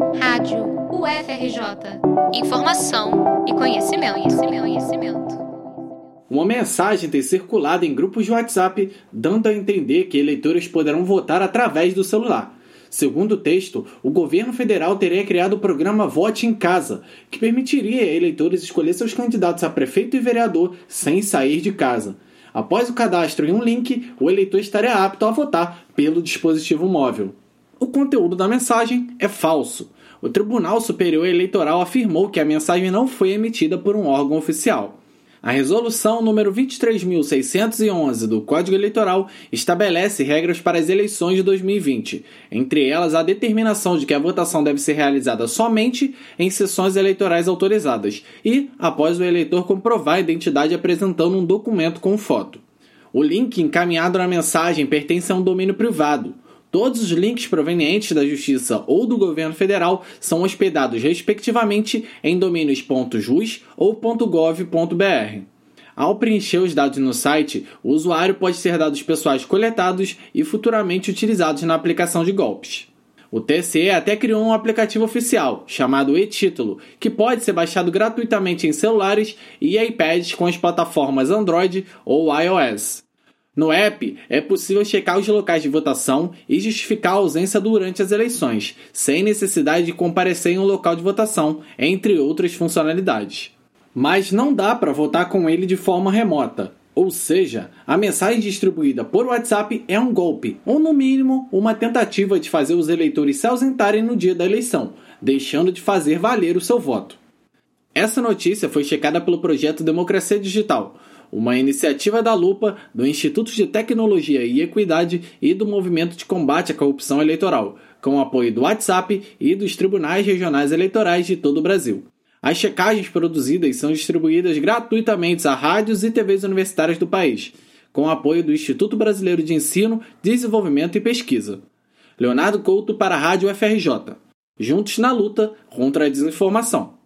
Rádio UFRJ. Informação e conhecimento, conhecimento, conhecimento. Uma mensagem tem circulado em grupos de WhatsApp dando a entender que eleitores poderão votar através do celular. Segundo o texto, o governo federal teria criado o programa Vote em Casa, que permitiria a eleitores escolher seus candidatos a prefeito e vereador sem sair de casa. Após o cadastro em um link, o eleitor estaria apto a votar pelo dispositivo móvel. O conteúdo da mensagem é falso. O Tribunal Superior Eleitoral afirmou que a mensagem não foi emitida por um órgão oficial. A resolução número 23.611 do Código Eleitoral estabelece regras para as eleições de 2020, entre elas a determinação de que a votação deve ser realizada somente em sessões eleitorais autorizadas e após o eleitor comprovar a identidade apresentando um documento com foto. O link encaminhado na mensagem pertence a um domínio privado. Todos os links provenientes da Justiça ou do governo federal são hospedados, respectivamente, em domínios .jus ou .gov.br. Ao preencher os dados no site, o usuário pode ter dados pessoais coletados e futuramente utilizados na aplicação de golpes. O TSE até criou um aplicativo oficial, chamado e-Título, que pode ser baixado gratuitamente em celulares e iPads com as plataformas Android ou iOS. No app, é possível checar os locais de votação e justificar a ausência durante as eleições, sem necessidade de comparecer em um local de votação, entre outras funcionalidades. Mas não dá para votar com ele de forma remota, ou seja, a mensagem distribuída por WhatsApp é um golpe, ou no mínimo, uma tentativa de fazer os eleitores se ausentarem no dia da eleição, deixando de fazer valer o seu voto. Essa notícia foi checada pelo projeto Democracia Digital, uma iniciativa da Lupa, do Instituto de Tecnologia e Equidade e do Movimento de Combate à Corrupção Eleitoral, com apoio do WhatsApp e dos tribunais regionais eleitorais de todo o Brasil. As checagens produzidas são distribuídas gratuitamente a rádios e TVs universitárias do país, com apoio do Instituto Brasileiro de Ensino, Desenvolvimento e Pesquisa. Leonardo Couto para a Rádio FRJ. Juntos na luta contra a desinformação.